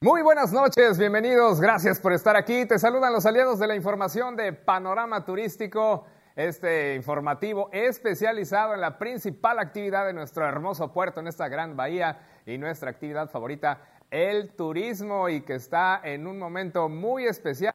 Muy buenas noches, bienvenidos, gracias por estar aquí. Te saludan los aliados de la información de Panorama Turístico, este informativo especializado en la principal actividad de nuestro hermoso puerto en esta gran bahía y nuestra actividad favorita, el turismo, y que está en un momento muy especial.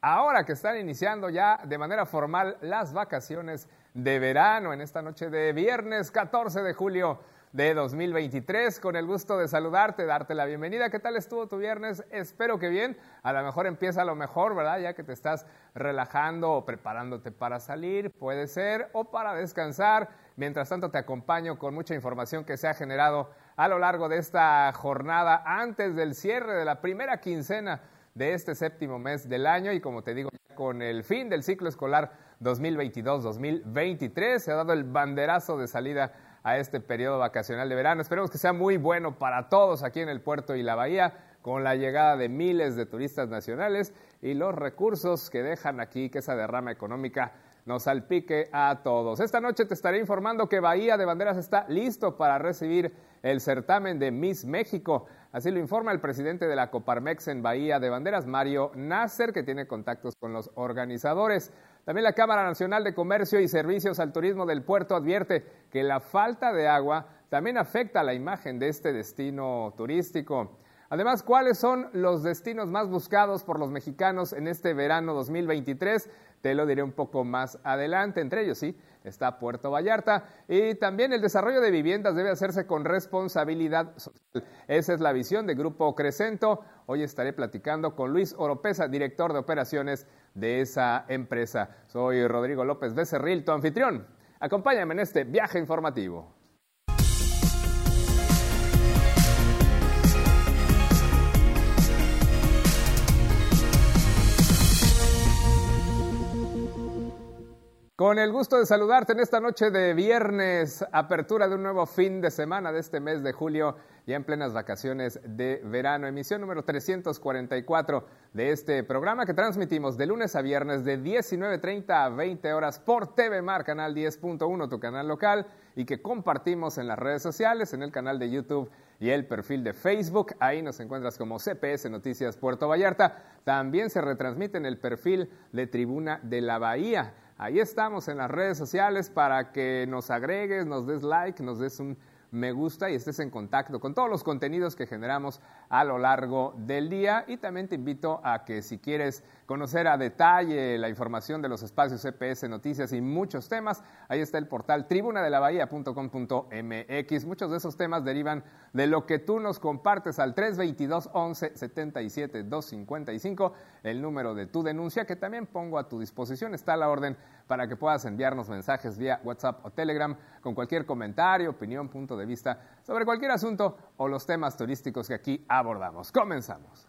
Ahora que están iniciando ya de manera formal las vacaciones de verano en esta noche de viernes 14 de julio de 2023. Con el gusto de saludarte, darte la bienvenida. ¿Qué tal estuvo tu viernes? Espero que bien. A lo mejor empieza lo mejor, ¿verdad? Ya que te estás relajando o preparándote para salir, puede ser, o para descansar. Mientras tanto, te acompaño con mucha información que se ha generado a lo largo de esta jornada antes del cierre de la primera quincena de este séptimo mes del año y como te digo, con el fin del ciclo escolar 2022-2023 se ha dado el banderazo de salida a este periodo vacacional de verano. Esperemos que sea muy bueno para todos aquí en el puerto y la bahía, con la llegada de miles de turistas nacionales y los recursos que dejan aquí, que esa derrama económica nos salpique a todos. Esta noche te estaré informando que Bahía de Banderas está listo para recibir el certamen de Miss México. Así lo informa el presidente de la Coparmex en Bahía de Banderas, Mario Nasser, que tiene contactos con los organizadores. También la Cámara Nacional de Comercio y Servicios al Turismo del Puerto advierte que la falta de agua también afecta la imagen de este destino turístico. Además, ¿cuáles son los destinos más buscados por los mexicanos en este verano 2023? Te lo diré un poco más adelante. Entre ellos, sí, está Puerto Vallarta. Y también el desarrollo de viviendas debe hacerse con responsabilidad social. Esa es la visión de Grupo Crescento. Hoy estaré platicando con Luis Oropesa, director de operaciones de esa empresa. Soy Rodrigo López Becerril, tu anfitrión. Acompáñame en este viaje informativo. Con el gusto de saludarte en esta noche de viernes, apertura de un nuevo fin de semana de este mes de julio, ya en plenas vacaciones de verano, emisión número 344 de este programa que transmitimos de lunes a viernes de 19.30 a 20 horas por TV Mar, canal 10.1, tu canal local, y que compartimos en las redes sociales, en el canal de YouTube y el perfil de Facebook. Ahí nos encuentras como CPS Noticias Puerto Vallarta. También se retransmite en el perfil de Tribuna de la Bahía. Ahí estamos en las redes sociales para que nos agregues, nos des like, nos des un me gusta y estés en contacto con todos los contenidos que generamos a lo largo del día. Y también te invito a que si quieres conocer a detalle la información de los espacios CPS Noticias y muchos temas, ahí está el portal tribunadelabahía.com.mx. Muchos de esos temas derivan de lo que tú nos compartes al 322 11 77 255, el número de tu denuncia que también pongo a tu disposición. Está a la orden para que puedas enviarnos mensajes vía WhatsApp o Telegram con cualquier comentario, opinión, punto de vista sobre cualquier asunto o los temas turísticos que aquí abordamos. Comenzamos.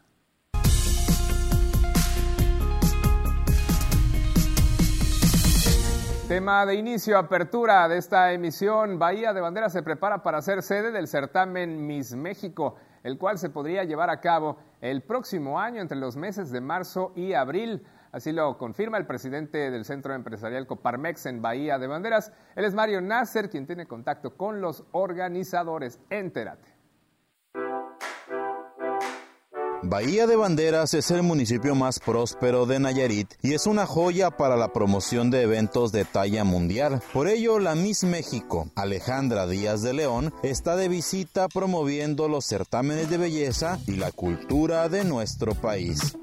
Tema de inicio, apertura de esta emisión. Bahía de Bandera se prepara para ser sede del certamen Miss México, el cual se podría llevar a cabo el próximo año entre los meses de marzo y abril. Así lo confirma el presidente del Centro Empresarial Coparmex en Bahía de Banderas. Él es Mario Nasser, quien tiene contacto con los organizadores. Entérate. Bahía de Banderas es el municipio más próspero de Nayarit y es una joya para la promoción de eventos de talla mundial. Por ello, la Miss México, Alejandra Díaz de León, está de visita promoviendo los certámenes de belleza y la cultura de nuestro país.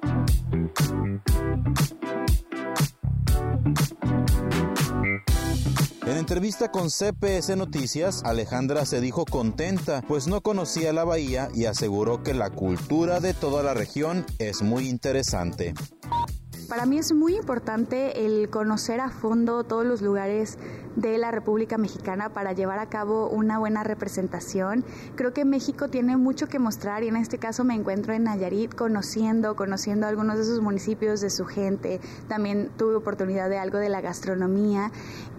Entrevista con CPS Noticias, Alejandra se dijo contenta, pues no conocía la bahía y aseguró que la cultura de toda la región es muy interesante. Para mí es muy importante el conocer a fondo todos los lugares de la República Mexicana para llevar a cabo una buena representación. Creo que México tiene mucho que mostrar y en este caso me encuentro en Nayarit conociendo, conociendo algunos de sus municipios, de su gente. También tuve oportunidad de algo de la gastronomía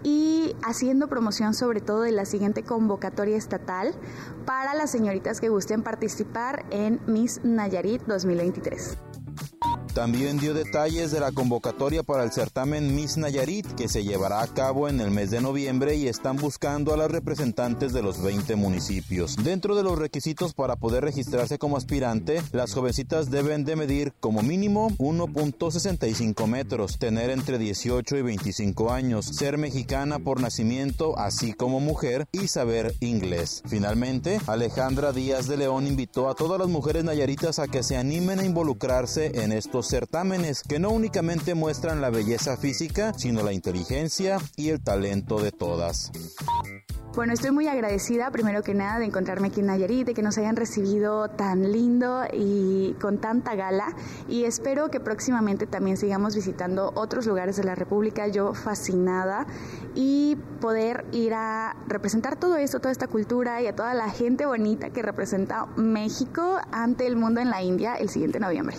y haciendo promoción sobre todo de la siguiente convocatoria estatal para las señoritas que gusten participar en Miss Nayarit 2023. También dio detalles de la convocatoria para el certamen Miss Nayarit que se llevará a cabo en el mes de noviembre y están buscando a las representantes de los 20 municipios. Dentro de los requisitos para poder registrarse como aspirante, las jovencitas deben de medir como mínimo 1.65 metros, tener entre 18 y 25 años, ser mexicana por nacimiento así como mujer y saber inglés. Finalmente, Alejandra Díaz de León invitó a todas las mujeres nayaritas a que se animen a involucrarse en estos certámenes que no únicamente muestran la belleza física, sino la inteligencia y el talento de todas. Bueno, estoy muy agradecida primero que nada de encontrarme aquí en Nayarit, de que nos hayan recibido tan lindo y con tanta gala y espero que próximamente también sigamos visitando otros lugares de la República, yo fascinada y poder ir a representar todo esto, toda esta cultura y a toda la gente bonita que representa México ante el mundo en la India el siguiente noviembre.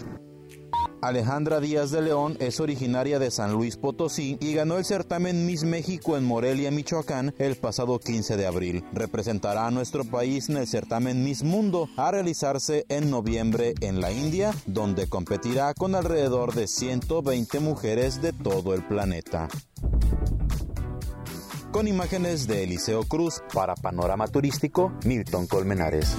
Alejandra Díaz de León es originaria de San Luis Potosí y ganó el certamen Miss México en Morelia, Michoacán, el pasado 15 de abril. Representará a nuestro país en el certamen Miss Mundo a realizarse en noviembre en la India, donde competirá con alrededor de 120 mujeres de todo el planeta. Con imágenes de Eliseo Cruz para Panorama Turístico, Milton Colmenares.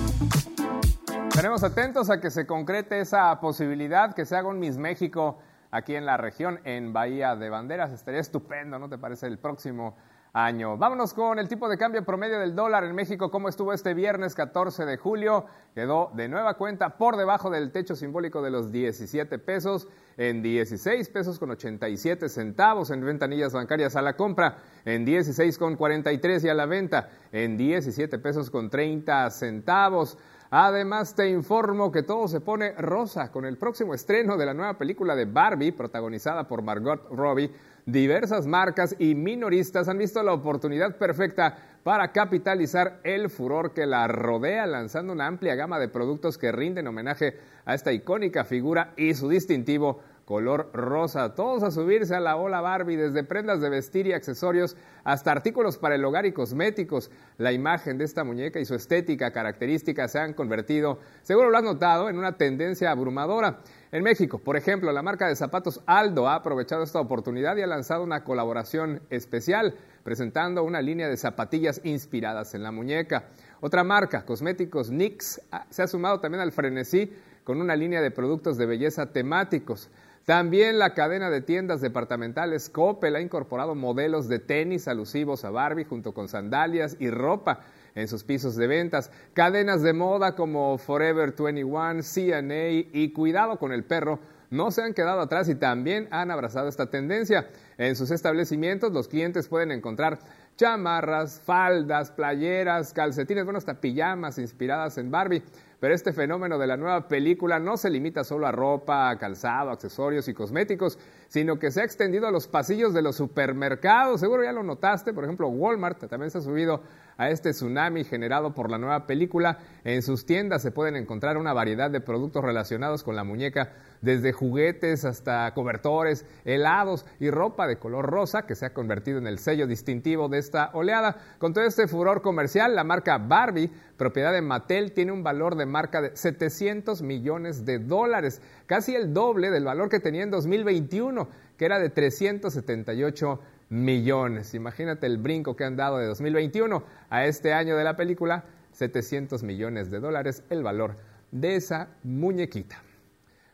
Estaremos atentos a que se concrete esa posibilidad, que se haga un Miss México aquí en la región, en Bahía de Banderas. Estaría estupendo, ¿no te parece? El próximo año. Vámonos con el tipo de cambio promedio del dólar en México. ¿Cómo estuvo este viernes 14 de julio? Quedó de nueva cuenta por debajo del techo simbólico de los 17 pesos, en 16 pesos con 87 centavos en ventanillas bancarias a la compra, en 16 con 43 y a la venta, en 17 pesos con 30 centavos. Además, te informo que todo se pone rosa con el próximo estreno de la nueva película de Barbie, protagonizada por Margot Robbie. Diversas marcas y minoristas han visto la oportunidad perfecta para capitalizar el furor que la rodea, lanzando una amplia gama de productos que rinden homenaje a esta icónica figura y su distintivo color rosa. Todos a subirse a la ola Barbie, desde prendas de vestir y accesorios hasta artículos para el hogar y cosméticos. La imagen de esta muñeca y su estética característica se han convertido, seguro lo has notado, en una tendencia abrumadora. En México, por ejemplo, la marca de zapatos Aldo ha aprovechado esta oportunidad y ha lanzado una colaboración especial, presentando una línea de zapatillas inspiradas en la muñeca. Otra marca, Cosméticos NYX, se ha sumado también al frenesí con una línea de productos de belleza temáticos. También la cadena de tiendas departamentales Coppel ha incorporado modelos de tenis alusivos a Barbie junto con sandalias y ropa en sus pisos de ventas. Cadenas de moda como Forever 21, CNA y Cuidado con el Perro no se han quedado atrás y también han abrazado esta tendencia. En sus establecimientos los clientes pueden encontrar chamarras, faldas, playeras, calcetines, bueno, hasta pijamas inspiradas en Barbie. Pero este fenómeno de la nueva película no se limita solo a ropa, calzado, accesorios y cosméticos, sino que se ha extendido a los pasillos de los supermercados. Seguro ya lo notaste, por ejemplo, Walmart también se ha subido a este tsunami generado por la nueva película. En sus tiendas se pueden encontrar una variedad de productos relacionados con la muñeca, desde juguetes hasta cobertores, helados y ropa de color rosa que se ha convertido en el sello distintivo de esta oleada. Con todo este furor comercial, la marca Barbie, propiedad de Mattel, tiene un valor de marca de 700 millones de dólares, casi el doble del valor que tenía en 2021, que era de 378 millones. Imagínate el brinco que han dado de 2021 a este año de la película, 700 millones de dólares el valor de esa muñequita.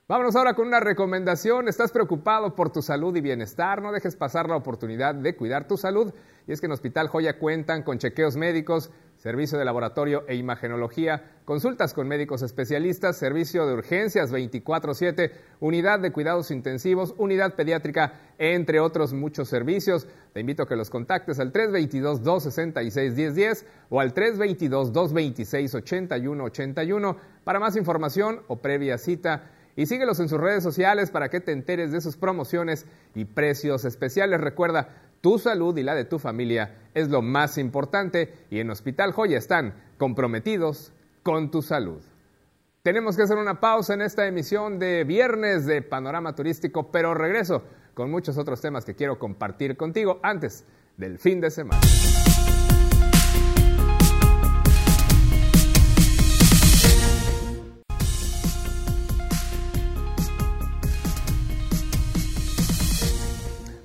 Vámonos ahora con una recomendación. ¿Estás preocupado por tu salud y bienestar? No dejes pasar la oportunidad de cuidar tu salud. Y es que en Hospital Joya cuentan con chequeos médicos, servicio de laboratorio e imagenología, consultas con médicos especialistas, servicio de urgencias 24/7, unidad de cuidados intensivos, unidad pediátrica, entre otros muchos servicios. Te invito a que los contactes al 322-266-1010 o al 322-226-8181 para más información o previa cita y síguelos en sus redes sociales para que te enteres de sus promociones y precios especiales. Recuerda, tu salud y la de tu familia es lo más importante y en Hospital Joya están comprometidos con tu salud. Tenemos que hacer una pausa en esta emisión de viernes de Panorama Turístico, pero regreso con muchos otros temas que quiero compartir contigo antes del fin de semana.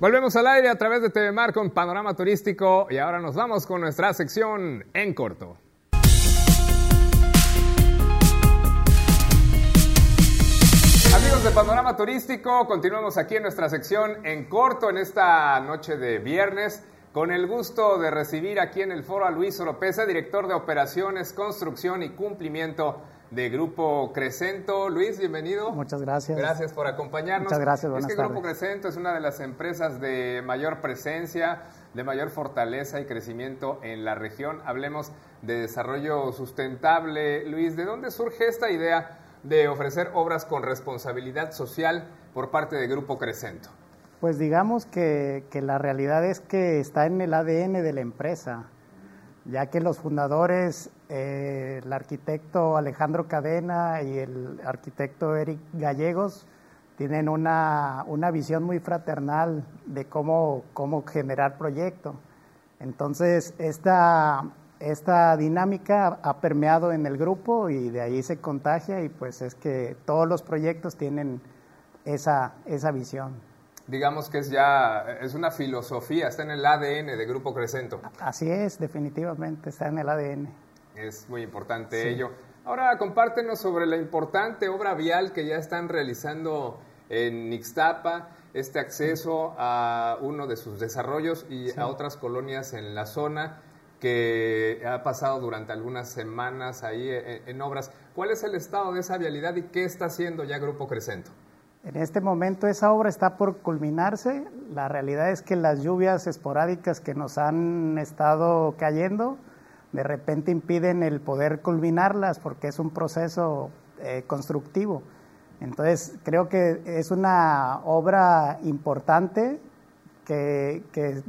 Volvemos al aire a través de TV Mar con Panorama Turístico y ahora nos vamos con nuestra sección en corto. Amigos de Panorama Turístico, continuamos aquí en nuestra sección en corto en esta noche de viernes. Con el gusto de recibir aquí en el foro a Luis Oropesa, director de Operaciones, Construcción y Cumplimiento de Grupo Crescento. Luis, bienvenido. Muchas gracias. Gracias por acompañarnos. Muchas gracias, buenas Es que Grupo Crescento es una de las empresas de mayor presencia, de mayor fortaleza y crecimiento en la región. Hablemos de desarrollo sustentable. Luis, ¿de dónde surge esta idea de ofrecer obras con responsabilidad social por parte de Grupo Crescento? Pues digamos que, que la realidad es que está en el ADN de la empresa ya que los fundadores, eh, el arquitecto Alejandro Cadena y el arquitecto Eric Gallegos, tienen una, una visión muy fraternal de cómo, cómo generar proyectos. Entonces, esta, esta dinámica ha permeado en el grupo y de ahí se contagia y pues es que todos los proyectos tienen esa, esa visión digamos que es ya, es una filosofía, está en el ADN de Grupo Crescento. Así es, definitivamente, está en el ADN. Es muy importante ello. Ahora compártenos sobre la importante obra vial que ya están realizando en Ixtapa, este acceso a uno de sus desarrollos y a otras colonias en la zona que ha pasado durante algunas semanas ahí en, en obras. ¿Cuál es el estado de esa vialidad y qué está haciendo ya Grupo Crescento? En este momento esa obra está por culminarse. La realidad es que las lluvias esporádicas que nos han estado cayendo de repente impiden el poder culminarlas porque es un proceso eh, constructivo. Entonces creo que es una obra importante que,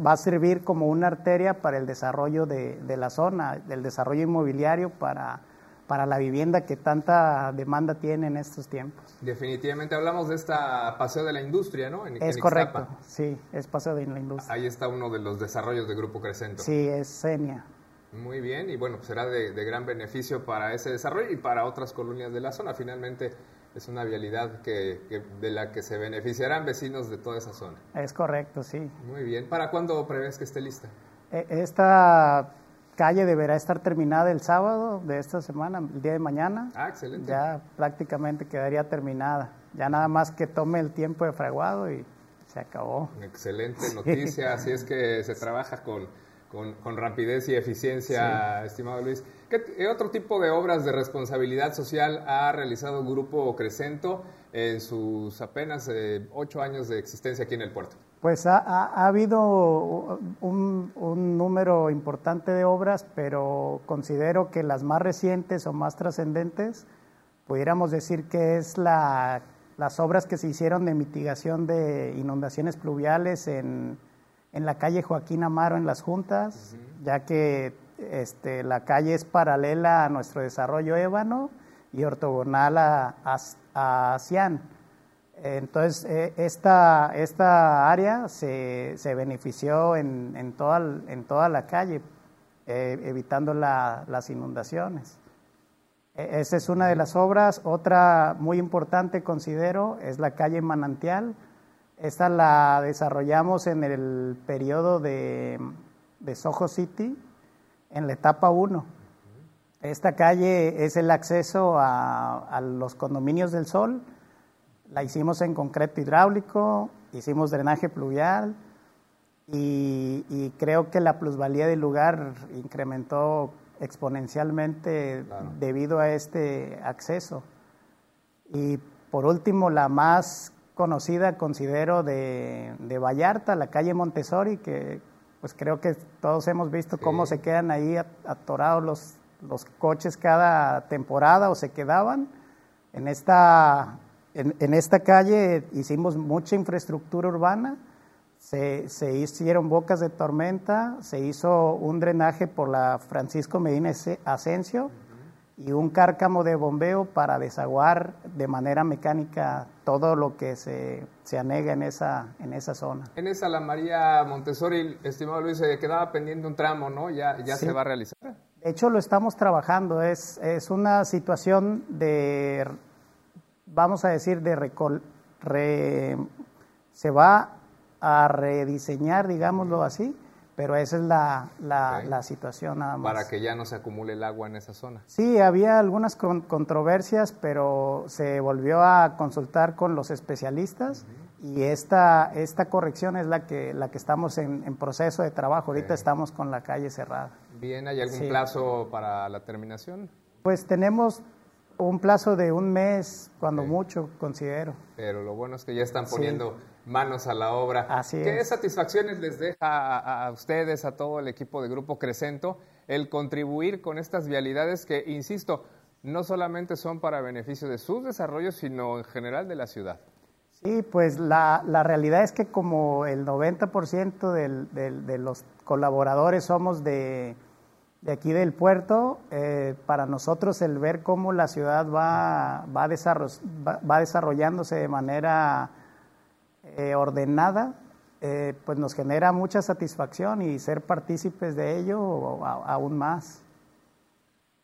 va a servir como una arteria para el desarrollo de, de la zona, del desarrollo inmobiliario para para la vivienda que tanta demanda tiene en estos tiempos. Definitivamente hablamos de esta Paseo de la Industria, ¿no? es correcto, sí, es Paseo de la Industria. Ahí está uno de los desarrollos de Grupo Crescento. Sí, es Senia. Muy bien, y bueno, pues será de, gran beneficio para ese desarrollo y para otras colonias de la zona. Finalmente es una vialidad que, de la que se beneficiarán vecinos de toda esa zona. Es correcto, sí. Muy bien. ¿Para cuándo prevés que esté lista? E, esta calle deberá estar terminada el sábado de esta semana, el día de mañana. Ah, excelente. Ya prácticamente quedaría terminada. Ya nada más que tome el tiempo de fraguado y se acabó. Excelente noticia, así es que se trabaja con, con, rapidez y eficiencia, estimado Luis. ¿Qué otro tipo de obras de responsabilidad social ha realizado Grupo Crescento en sus apenas eh, ocho años de existencia aquí en el puerto? Pues ha, habido un, número importante de obras, pero considero que las más recientes o más trascendentes, pudiéramos decir que es la, las obras que se hicieron de mitigación de inundaciones pluviales en, en la calle Joaquín Amaro en las juntas, ya que este, la calle es paralela a nuestro desarrollo ébano y ortogonal a, a, a Cian. Entonces, eh, esta, esta área se, se benefició en, en, toda, en toda la calle, eh, evitando las inundaciones. E, esa es una de las obras. Otra muy importante, considero, es la calle Manantial. Esta la desarrollamos en el periodo de, de Soho City, en la etapa 1. Esta calle es el acceso a, a los condominios del Sol la hicimos en concreto hidráulico, hicimos drenaje pluvial y, creo que la plusvalía del lugar incrementó exponencialmente debido a este acceso. Y por último, la más conocida considero de, Vallarta, la calle Montessori, que pues creo que todos hemos visto cómo se quedan ahí atorados los, los coches cada temporada o se quedaban. En esta en, esta calle hicimos mucha infraestructura urbana, se, hicieron bocas de tormenta, se hizo un drenaje por la Francisco Medina Asensio y un cárcamo de bombeo para desaguar de manera mecánica todo lo que se, se anega en esa, en esa zona. En esa la María Montessori, estimado Luis, se quedaba pendiente un tramo, ¿no? Ya, ya se va a realizar. De hecho, lo estamos trabajando. Es, es una situación de vamos a decir, de recol, se va a rediseñar, digámoslo así, pero esa es la, la, situación nada más. Para que ya no se acumule el agua en esa zona. Sí, había algunas controversias, pero se volvió a consultar con los especialistas y esta, esta corrección es la que, la que estamos en, proceso de trabajo. Ahorita estamos con la calle cerrada. Bien, ¿hay algún plazo para la terminación? Pues tenemos un plazo de un mes, cuando mucho, considero. Pero lo bueno es que ya están poniendo manos a la obra. Así ¿Qué satisfacciones les deja a, ustedes, a todo el equipo de Grupo Crescento, el contribuir con estas vialidades que, insisto, no solamente son para beneficio de sus desarrollos, sino en general de la ciudad? Sí, pues la, la realidad es que como el 90% del, del, de los colaboradores somos de, de aquí del puerto, eh, para nosotros el ver cómo la ciudad va, va, va desarrollándose de manera eh, ordenada, eh, pues nos genera mucha satisfacción y ser partícipes de ello aún más.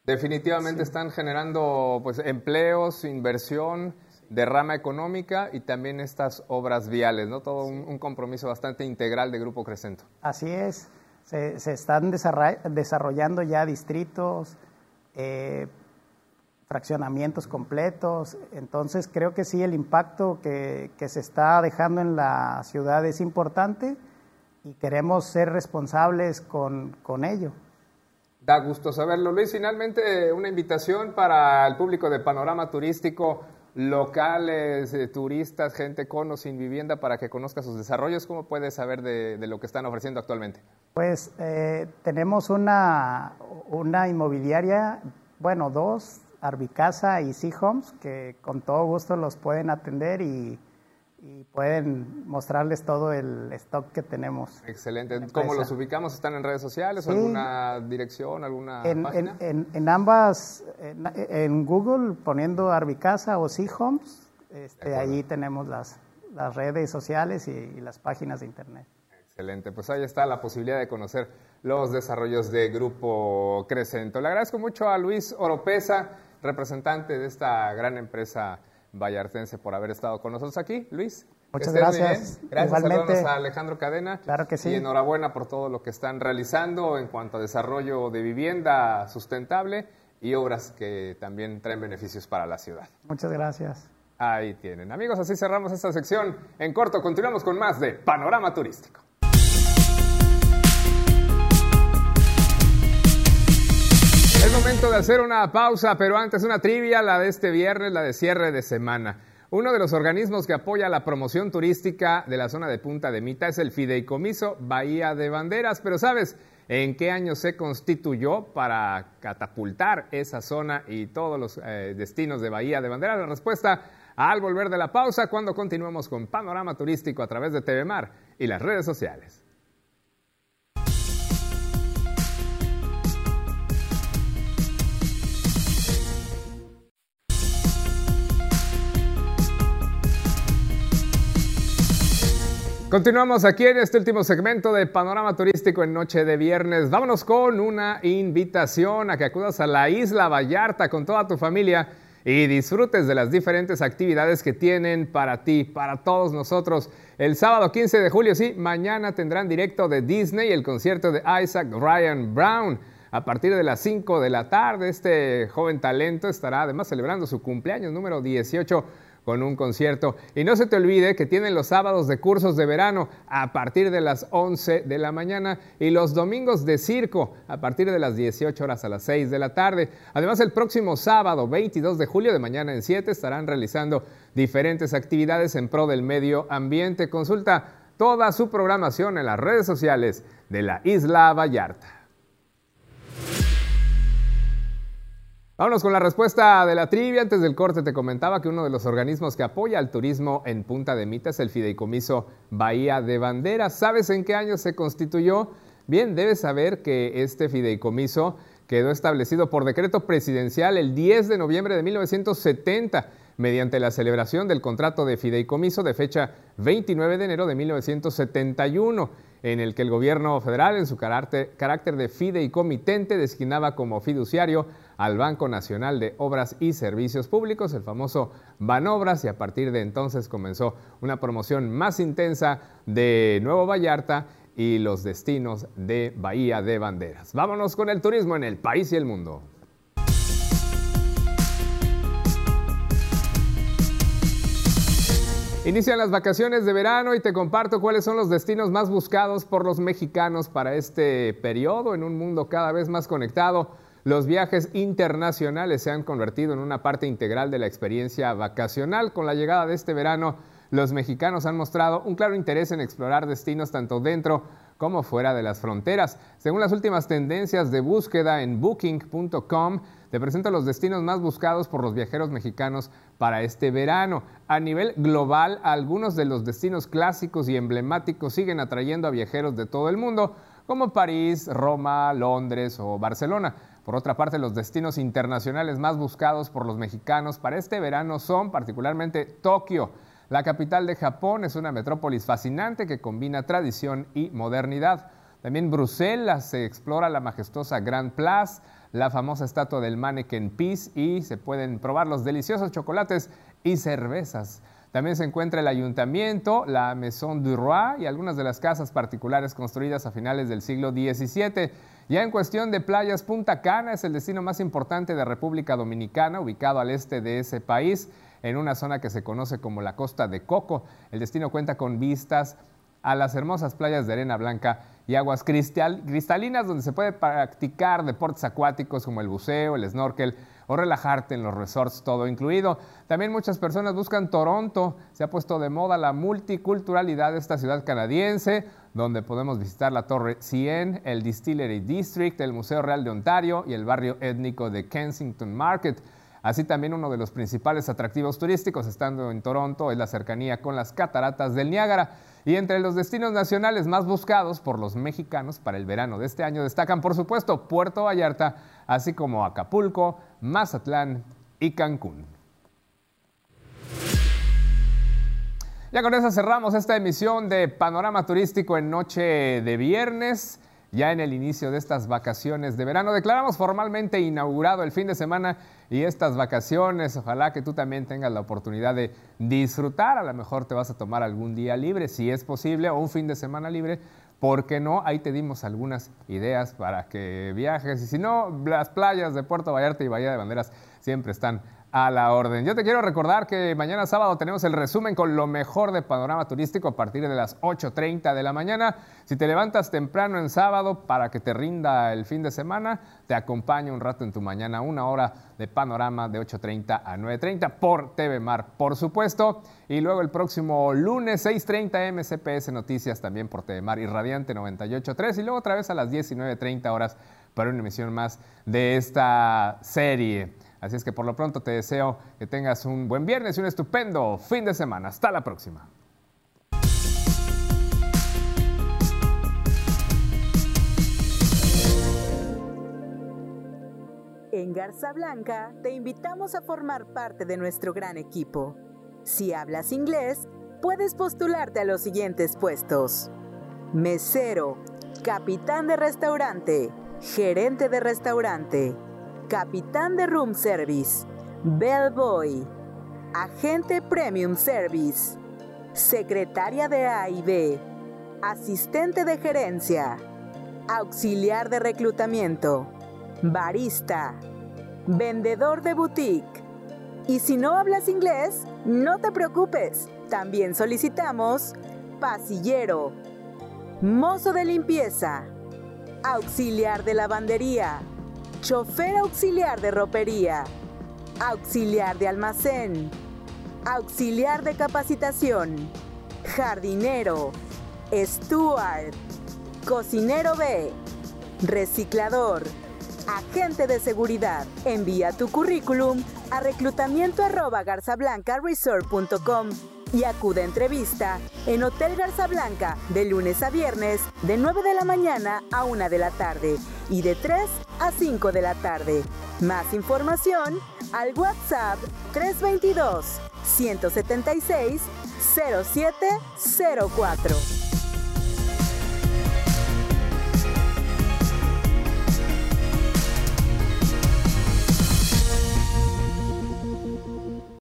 Definitivamente están generando pues empleos, inversión, derrama económica y también estas obras viales, ¿no? Todo un, compromiso bastante integral de Grupo Crescento. Así es, se, están desarrollando ya distritos, eh, fraccionamientos completos. Entonces creo que sí, el impacto que, se está dejando en la ciudad es importante y queremos ser responsables con, con ello. Da gusto saberlo. Luis, finalmente una invitación para el público de Panorama Turístico, locales, eh, turistas, gente con o sin vivienda para que conozca sus desarrollos. ¿Cómo puede saber de, lo que están ofreciendo actualmente? Pues eh, tenemos una, una inmobiliaria, bueno, dos, Arbicasa y Sea Homes, que con todo gusto los pueden atender y, pueden mostrarles todo el stock que tenemos. Excelente. ¿Cómo los ubicamos? ¿Están en redes sociales? ¿Alguna dirección? ¿Alguna en, página? En, ambas, en, Google poniendo Arbicasa o Sea Homes, este, ahí tenemos las, las redes sociales y las páginas de internet. Excelente, pues ahí está la posibilidad de conocer los desarrollos de Grupo Crescento. Le agradezco mucho a Luis Oropesa representante de esta gran empresa vallartense por haber estado con nosotros aquí. Luis. Muchas gracias. Gracias a Alejandro Cadena. Claro que sí. Y enhorabuena por todo lo que están realizando en cuanto a desarrollo de vivienda sustentable y obras que también traen beneficios para la ciudad. Muchas gracias. Ahí tienen. Amigos, así cerramos esta sección. En corto, continuamos con más de Panorama Turístico. Es momento de hacer una pausa, pero antes una trivia, la de este viernes, la de cierre de semana. Uno de los organismos que apoya la promoción turística de la zona de Punta de Mita es el Fideicomiso Bahía de Banderas, pero ¿sabes en qué año se constituyó para catapultar esa zona y todos los eh, destinos de Bahía de Banderas? La respuesta al volver de la pausa cuando continuamos con Panorama Turístico a través de TV Mar y las redes sociales. Continuamos aquí en este último segmento de Panorama Turístico en Noche de Viernes. Vámonos con una invitación a que acudas a la Isla Vallarta con toda tu familia y disfrutes de las diferentes actividades que tienen para ti, para todos nosotros. El sábado 15 de julio, sí, mañana tendrán directo de Disney el concierto de Isaac Ryan Brown. A partir de las 5 de la tarde, este joven talento estará además celebrando su cumpleaños número 18 con un concierto. Y no se te olvide que tienen los sábados de cursos de verano a partir de las 11 de la mañana y los domingos de circo a partir de las 18 horas a las 6 de la tarde. Además, el próximo sábado 22 de julio de mañana en 7 estarán realizando diferentes actividades en pro del medio ambiente. Consulta toda su programación en las redes sociales de la Isla Vallarta. Vámonos con la respuesta de la trivia. Antes del corte te comentaba que uno de los organismos que apoya al turismo en Punta de Mita es el Fideicomiso Bahía de Banderas. ¿Sabes en qué año se constituyó? Bien, debes saber que este fideicomiso quedó establecido por decreto presidencial el 10 de noviembre de 1970 mediante la celebración del contrato de fideicomiso de fecha 29 de enero de 1971 en el que el gobierno federal, en su carácter, carácter de fideicomitente, designaba como fiduciario al Banco Nacional de Obras y Servicios Públicos, el famoso Banobras, y a partir de entonces comenzó una promoción más intensa de Nuevo Vallarta y los destinos de Bahía de Banderas. Vámonos con el turismo en el país y el mundo. Inician las vacaciones de verano y te comparto cuáles son los destinos más buscados por los mexicanos para este periodo en un mundo cada vez más conectado. Los viajes internacionales se han convertido en una parte integral de la experiencia vacacional. Con la llegada de este verano, los mexicanos han mostrado un claro interés en explorar destinos tanto dentro como fuera de las fronteras. Según las últimas tendencias de búsqueda en booking.com, te presento los destinos más buscados por los viajeros mexicanos para este verano. A nivel global, algunos de los destinos clásicos y emblemáticos siguen atrayendo a viajeros de todo el mundo, como París, Roma, Londres o Barcelona. Por otra parte, los destinos internacionales más buscados por los mexicanos para este verano son particularmente Tokio. La capital de Japón es una metrópolis fascinante que combina tradición y modernidad. También Bruselas se explora la majestuosa Grand Place, la famosa estatua del Mannequin Peace y se pueden probar los deliciosos chocolates y cervezas. También se encuentra el ayuntamiento, la Maison du Roi y algunas de las casas particulares construidas a finales del siglo XVII. Ya en cuestión de playas, Punta Cana es el destino más importante de República Dominicana, ubicado al este de ese país en una zona que se conoce como la Costa de Coco. El destino cuenta con vistas a las hermosas playas de arena blanca y aguas cristalinas donde se puede practicar deportes acuáticos como el buceo, el snorkel o relajarte en los resorts, todo incluido. También muchas personas buscan Toronto. Se ha puesto de moda la multiculturalidad de esta ciudad canadiense, donde podemos visitar la Torre 100, el Distillery District, el Museo Real de Ontario y el barrio étnico de Kensington Market. Así también uno de los principales atractivos turísticos estando en Toronto es la cercanía con las cataratas del Niágara. Y entre los destinos nacionales más buscados por los mexicanos para el verano de este año destacan, por supuesto, Puerto Vallarta, así como Acapulco, Mazatlán y Cancún. Ya con eso cerramos esta emisión de Panorama Turístico en noche de viernes ya en el inicio de estas vacaciones de verano. Declaramos formalmente inaugurado el fin de semana y estas vacaciones. Ojalá que tú también tengas la oportunidad de disfrutar. A lo mejor te vas a tomar algún día libre, si es posible, o un fin de semana libre. ¿Por qué no? Ahí te dimos algunas ideas para que viajes. Y si no, las playas de Puerto Vallarta y Bahía de Banderas siempre están a la orden. Yo te quiero recordar que mañana sábado tenemos el resumen con lo mejor de panorama turístico a partir de las 8.30 de la mañana. Si te levantas temprano en sábado para que te rinda el fin de semana, te acompaño un rato en tu mañana, una hora de panorama de 8.30 a 9.30 por TV Mar, por supuesto. Y luego el próximo lunes 6.30 MCPS Noticias también por TV Mar y Radiante 98.3 y luego otra vez a las 19.30 horas para una emisión más de esta serie. Así es que por lo pronto te deseo que tengas un buen viernes y un estupendo fin de semana. Hasta la próxima. En Garza Blanca te invitamos a formar parte de nuestro gran equipo. Si hablas inglés, puedes postularte a los siguientes puestos. Mesero, capitán de restaurante, gerente de restaurante, capitán de room service, bellboy, agente premium service, secretaria de A y B, asistente de gerencia, auxiliar de reclutamiento, barista, vendedor de boutique. Y si no hablas inglés, no te preocupes, también solicitamos pasillero, mozo de limpieza, auxiliar de lavandería, chofer auxiliar de ropería, auxiliar de almacén, auxiliar de capacitación, jardinero, steward, cocinero B, reciclador, agente de seguridad. Envía tu currículum a reclutamiento y acude a entrevista en Hotel Garza Blanca de lunes a viernes de 9 de la mañana a 1 de la tarde y de 3 a 5 de la tarde. Más información al WhatsApp 322 176 0704.